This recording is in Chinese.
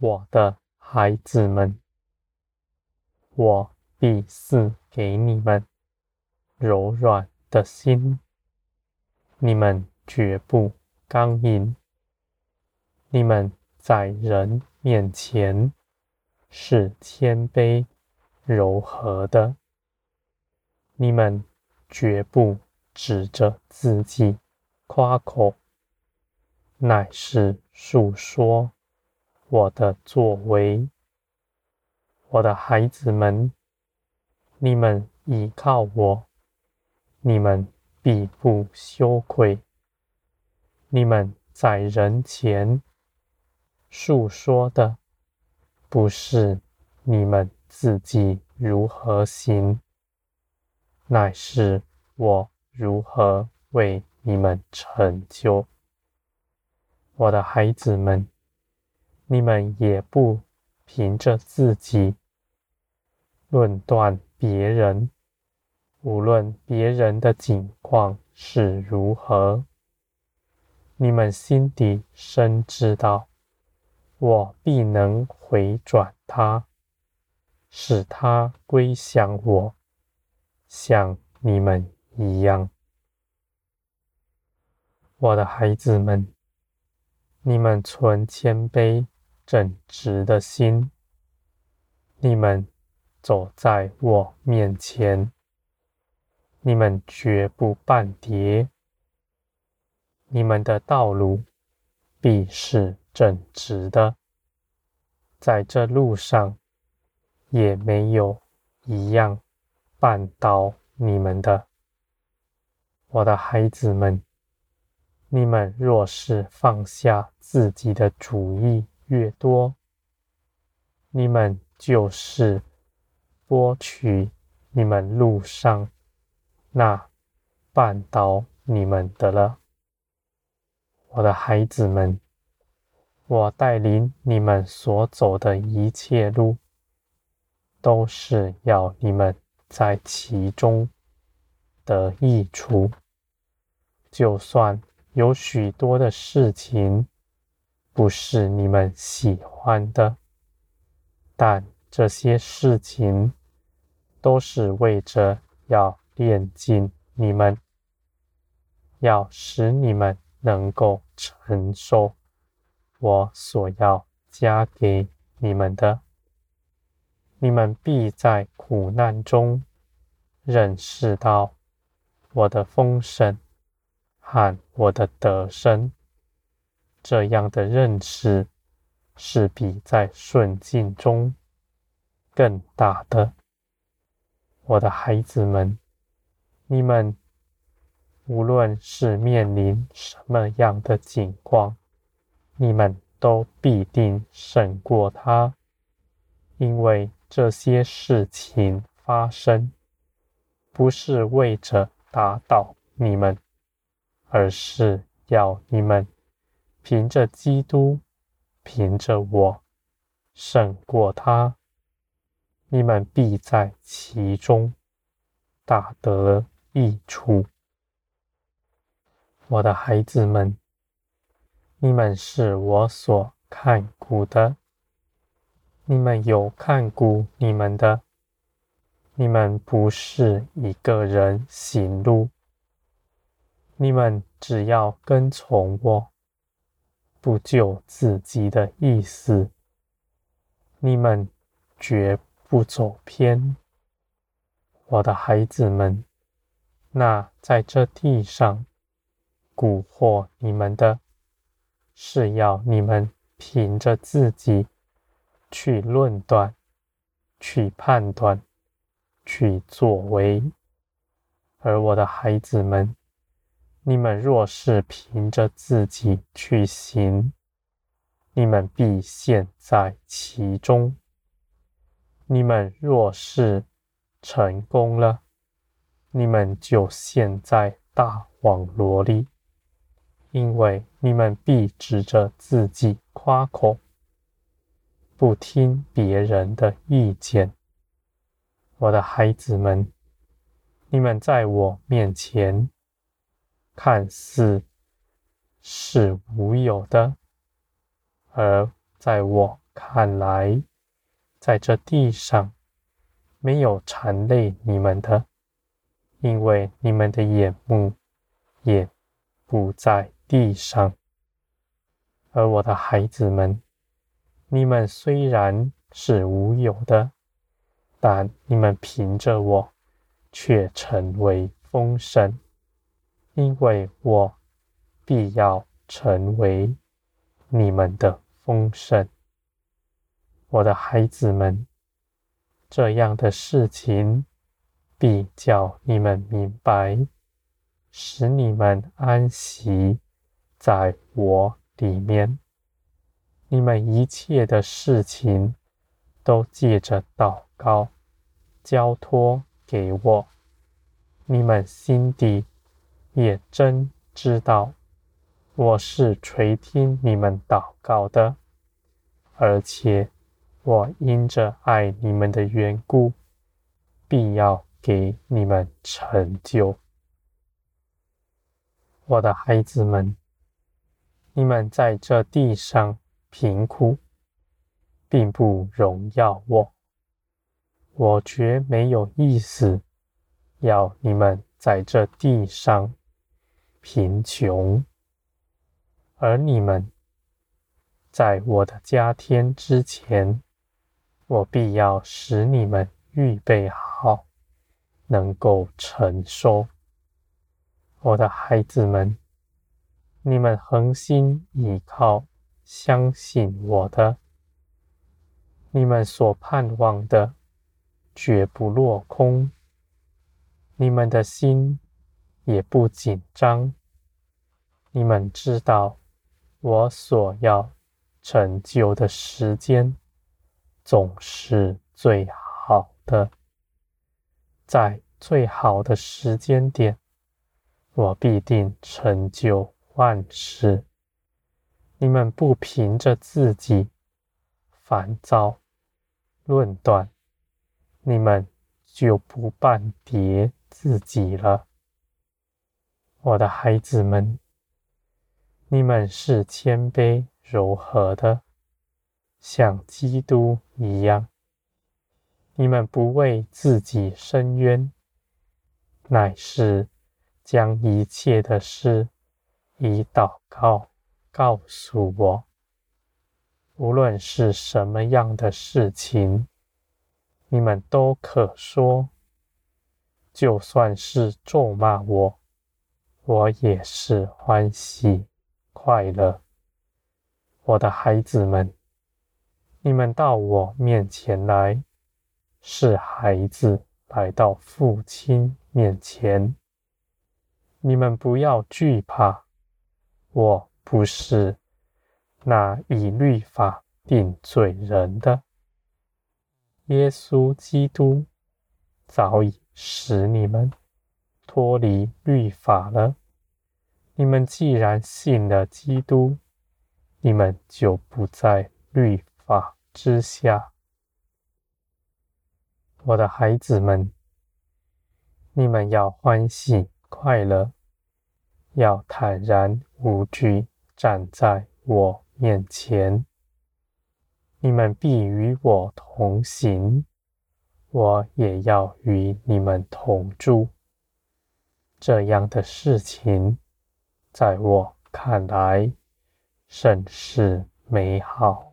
我的孩子们，我必赐给你们柔软的心，你们绝不刚硬。你们在人面前是谦卑柔和的，你们绝不指着自己夸口，乃是述说我的作为。我的孩子们，你们倚靠我，你们必不羞愧。你们在人前述说的，不是你们自己如何行，乃是我如何为你们成就。我的孩子们，你们也不凭着自己论断别人，无论别人的境况是如何，你们心底深知道。我必能回转他，使他归向我，像你们一样。我的孩子们，你们存谦卑正直的心，你们走在我面前，你们绝不绊跌，你们的道路必是正直的，在这路上也没有一样绊倒你们的。我的孩子们，你们若是放下自己的主意越多，你们就是剥取你们路上那绊倒你们的了。我的孩子们。我带领你们所走的一切路，都是要你们在其中得益处。就算有许多的事情不是你们喜欢的，但这些事情都是为着要炼尽你们，要使你们能够承受。我所要加给你们的，你们必在苦难中认识到我的丰盛和我的得胜。这样的认识是比在顺境中更大的。我的孩子们，你们无论是面临什么样的境况，你们都必定胜过他，因为这些事情发生，不是为着打倒你们，而是要你们凭着基督，凭着我胜过他。你们必在其中大得益处，我的孩子们。你们是我所看顾的，你们有看顾你们的，你们不是一个人行路，你们只要跟从我，不就自己的意思，你们绝不走偏，我的孩子们，那在这地上蛊惑你们的。是要你们凭着自己去论断、去判断、去作为，而我的孩子们，你们若是凭着自己去行，你们必陷在其中；你们若是成功了，你们就陷在大网罗里。因为你们必指着自己夸口，不听别人的意见。我的孩子们，你们在我面前看似是无有的，而在我看来，在这地上没有缠累你们的，因为你们的眼目也不在地上。而我的孩子们，你们虽然是无有的，但你们凭着我，却成为丰盛，因为我必要成为你们的丰盛。我的孩子们，这样的事情必叫你们明白，使你们安息在我里面。你们一切的事情，都借着祷告交托给我。你们心底也真知道，我是垂听你们祷告的，而且我因着爱你们的缘故，必要给你们成就。我的孩子们，你们在这地上。贫苦，并不荣耀我。我绝没有意思要你们在这地上贫穷，而你们在我的加添之前，我必要使你们预备好，能够承受。我的孩子们，你们恒心倚靠。相信我的，你们所盼望的绝不落空，你们的心也不紧张。你们知道，我所要成就的时间总是最好的，在最好的时间点，我必定成就万事。你们不凭着自己烦躁论断，你们就不绊跌自己了。我的孩子们，你们是谦卑柔和的，像基督一样。你们不为自己伸冤，乃是将一切的事以祷告。告诉我，无论是什么样的事情，你们都可说。就算是咒骂我，我也是欢喜快乐。我的孩子们，你们到我面前来，是孩子来到父亲面前。你们不要惧怕我。不是那以律法定罪人的，耶稣基督早已使你们脱离律法了。你们既然信了基督，你们就不在律法之下。我的孩子们，你们要欢喜快乐，要坦然无惧。站在我面前，你们必与我同行，我也要与你们同住。这样的事情，在我看来，甚是美好。